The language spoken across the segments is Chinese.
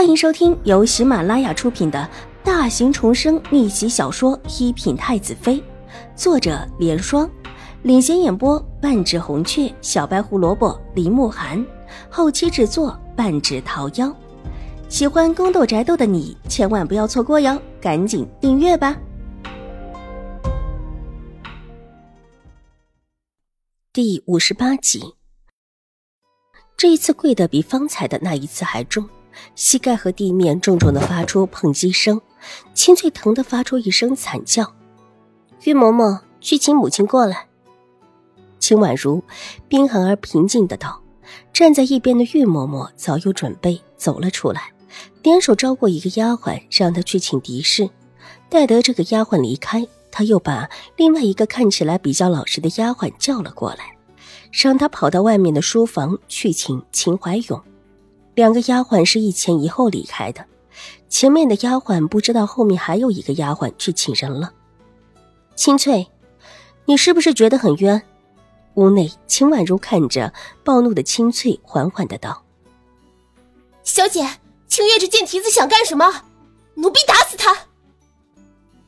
欢迎收听由喜马拉雅出品的大型重生逆袭小说《一品太子妃》，作者：莲霜，领衔演播：半指红雀、小白胡萝卜、林慕寒，后期制作：半指桃夭。喜欢宫斗宅斗的你千万不要错过哟，赶紧订阅吧！第五十八集，这一次跪的比方才的那一次还重。膝盖和地面重重的发出碰击声，清脆疼得发出一声惨叫。玉嬷嬷去请母亲过来。秦婉如冰寒而平静的道。站在一边的玉嬷嬷早有准备，走了出来，点手招过一个丫鬟，让她去请狄氏。待得这个丫鬟离开，他又把另外一个看起来比较老实的丫鬟叫了过来，让她跑到外面的书房去请秦怀勇。两个丫鬟是一前一后离开的，前面的丫鬟不知道后面还有一个丫鬟去请人了。清翠，你是不是觉得很冤？屋内，秦婉如看着暴怒的清翠，缓缓的道：“小姐，清月这贱蹄子想干什么？奴婢打死他！”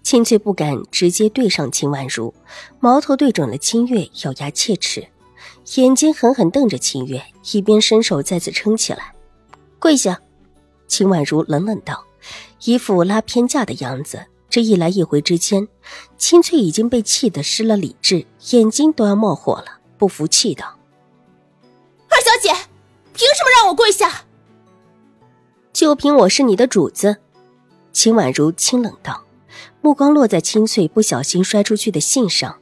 清翠不敢直接对上秦婉如，矛头对准了清月，咬牙切齿，眼睛狠狠瞪着清月，一边伸手再次撑起来。跪下，秦婉如冷冷道，一副拉偏架的样子。这一来一回之间，清翠已经被气得失了理智，眼睛都要冒火了，不服气道：“二小姐，凭什么让我跪下？就凭我是你的主子。”秦婉如清冷道，目光落在清翠不小心摔出去的信上。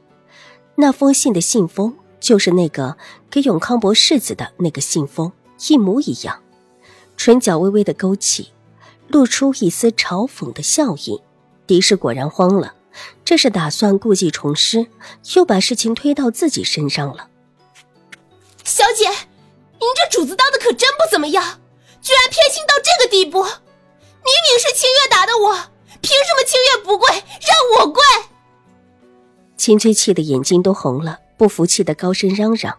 那封信的信封就是那个给永康伯世子的那个信封，一模一样。唇角微微的勾起，露出一丝嘲讽的笑意。狄氏果然慌了，这是打算故技重施，又把事情推到自己身上了。小姐，您这主子当的可真不怎么样，居然偏心到这个地步！明明是清月打的我，凭什么清月不跪，让我跪？秦翠气的眼睛都红了，不服气的高声嚷嚷。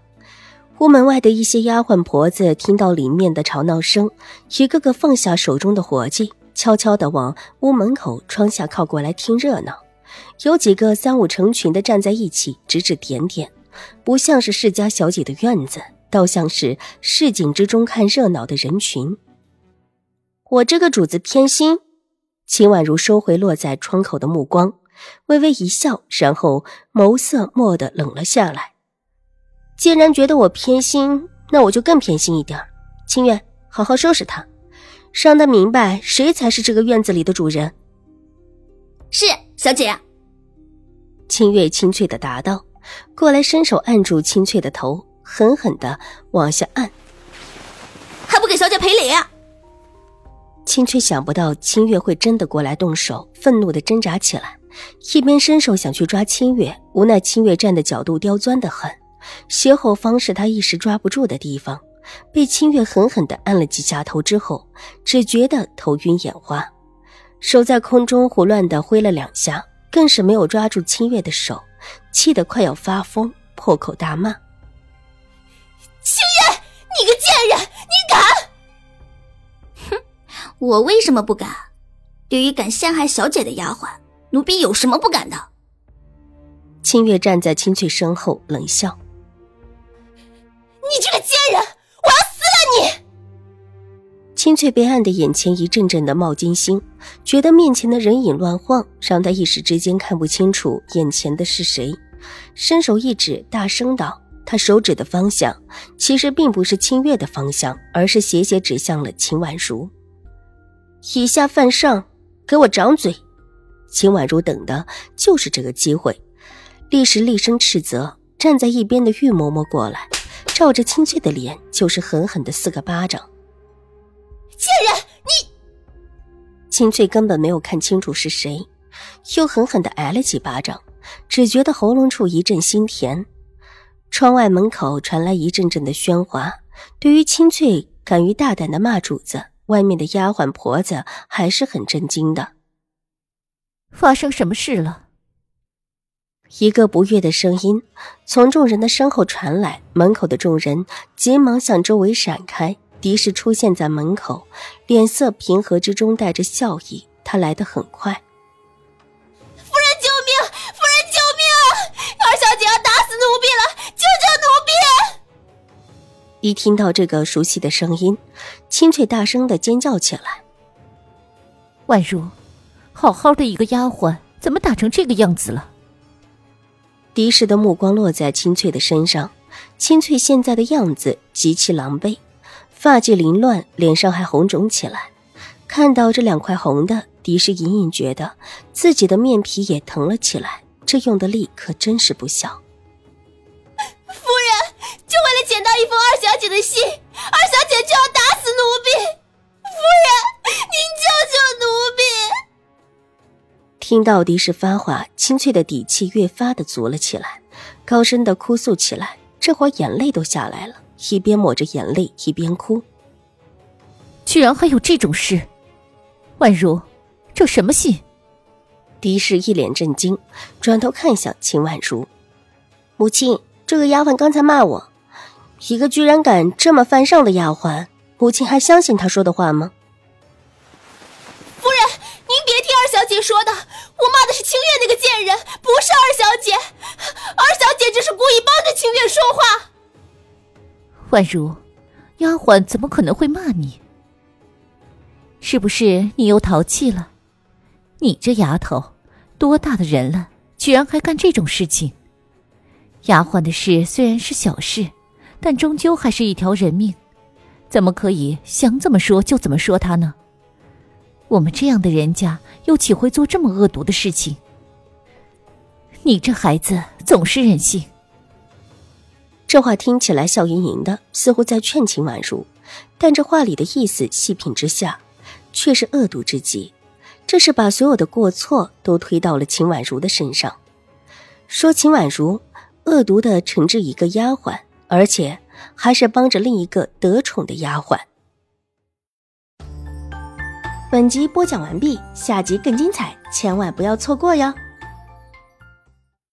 屋门外的一些丫鬟婆子听到里面的吵闹声，一个个放下手中的活计，悄悄地往屋门口窗下靠过来听热闹。有几个三五成群的站在一起，指指点点，不像是世家小姐的院子，倒像是市井之中看热闹的人群。我这个主子偏心。秦婉如收回落在窗口的目光，微微一笑，然后眸色蓦地冷了下来。既然觉得我偏心，那我就更偏心一点。清月，好好收拾他，让他明白谁才是这个院子里的主人。是小姐。清月清脆的答道，过来伸手按住清翠的头，狠狠的往下按。还不给小姐赔礼？清翠想不到清月会真的过来动手，愤怒的挣扎起来，一边伸手想去抓清月，无奈清月站的角度刁钻的很。斜后方是他一时抓不住的地方，被清月狠狠地按了几下头之后，只觉得头晕眼花，手在空中胡乱地挥了两下，更是没有抓住清月的手，气得快要发疯，破口大骂：“清月，你个贱人，你敢！哼，我为什么不敢？对于敢陷害小姐的丫鬟，奴婢有什么不敢的？”清月站在清翠身后，冷笑。清翠被按的眼前一阵阵的冒金星，觉得面前的人影乱晃，让他一时之间看不清楚眼前的是谁。伸手一指，大声道：“他手指的方向，其实并不是清月的方向，而是斜斜指向了秦婉如。以下犯上，给我掌嘴！”秦婉如等的就是这个机会，立时厉声斥责。站在一边的玉嬷嬷过来。照着清翠的脸就是狠狠的四个巴掌。贱人，你！清翠根本没有看清楚是谁，又狠狠的挨了几巴掌，只觉得喉咙处一阵心甜。窗外门口传来一阵阵的喧哗。对于清翠敢于大胆的骂主子，外面的丫鬟婆子还是很震惊的。发生什么事了？一个不悦的声音从众人的身后传来，门口的众人急忙向周围闪开，狄氏出现在门口，脸色平和之中带着笑意。他来得很快。夫人救命！夫人救命！二小姐要打死奴婢了！救救奴婢！一听到这个熟悉的声音，清翠大声的尖叫起来。婉如，好好的一个丫鬟，怎么打成这个样子了？狄氏的目光落在清翠的身上，清翠现在的样子极其狼狈，发髻凌乱，脸上还红肿起来。看到这两块红的，狄氏隐隐觉得自己的面皮也疼了起来。这用的力可真是不小。夫人，就为了捡到一封二小姐的信，二小姐就要打死奴婢。夫人，您救救奴婢！听到狄氏发话，清脆的底气越发的足了起来，高声的哭诉起来，这会儿眼泪都下来了，一边抹着眼泪一边哭。居然还有这种事！宛如，这什么信？狄氏一脸震惊，转头看向秦婉如：“母亲，这个丫鬟刚才骂我，一个居然敢这么犯上的丫鬟，母亲还相信她说的话吗？”夫人，您别听二小姐说的，我骂的是清月那个贱人，不是二小姐。二小姐只是故意帮着清月说话。婉如，丫鬟怎么可能会骂你？是不是你又淘气了？你这丫头，多大的人了，居然还干这种事情！丫鬟的事虽然是小事，但终究还是一条人命，怎么可以想怎么说就怎么说她呢？我们这样的人家，又岂会做这么恶毒的事情？你这孩子总是任性。这话听起来笑盈盈的，似乎在劝秦婉如，但这话里的意思，细品之下。却是恶毒之极，这是把所有的过错都推到了秦婉如的身上，说秦婉如恶毒的惩治一个丫鬟，而且还是帮着另一个得宠的丫鬟。本集播讲完毕，下集更精彩，千万不要错过哟。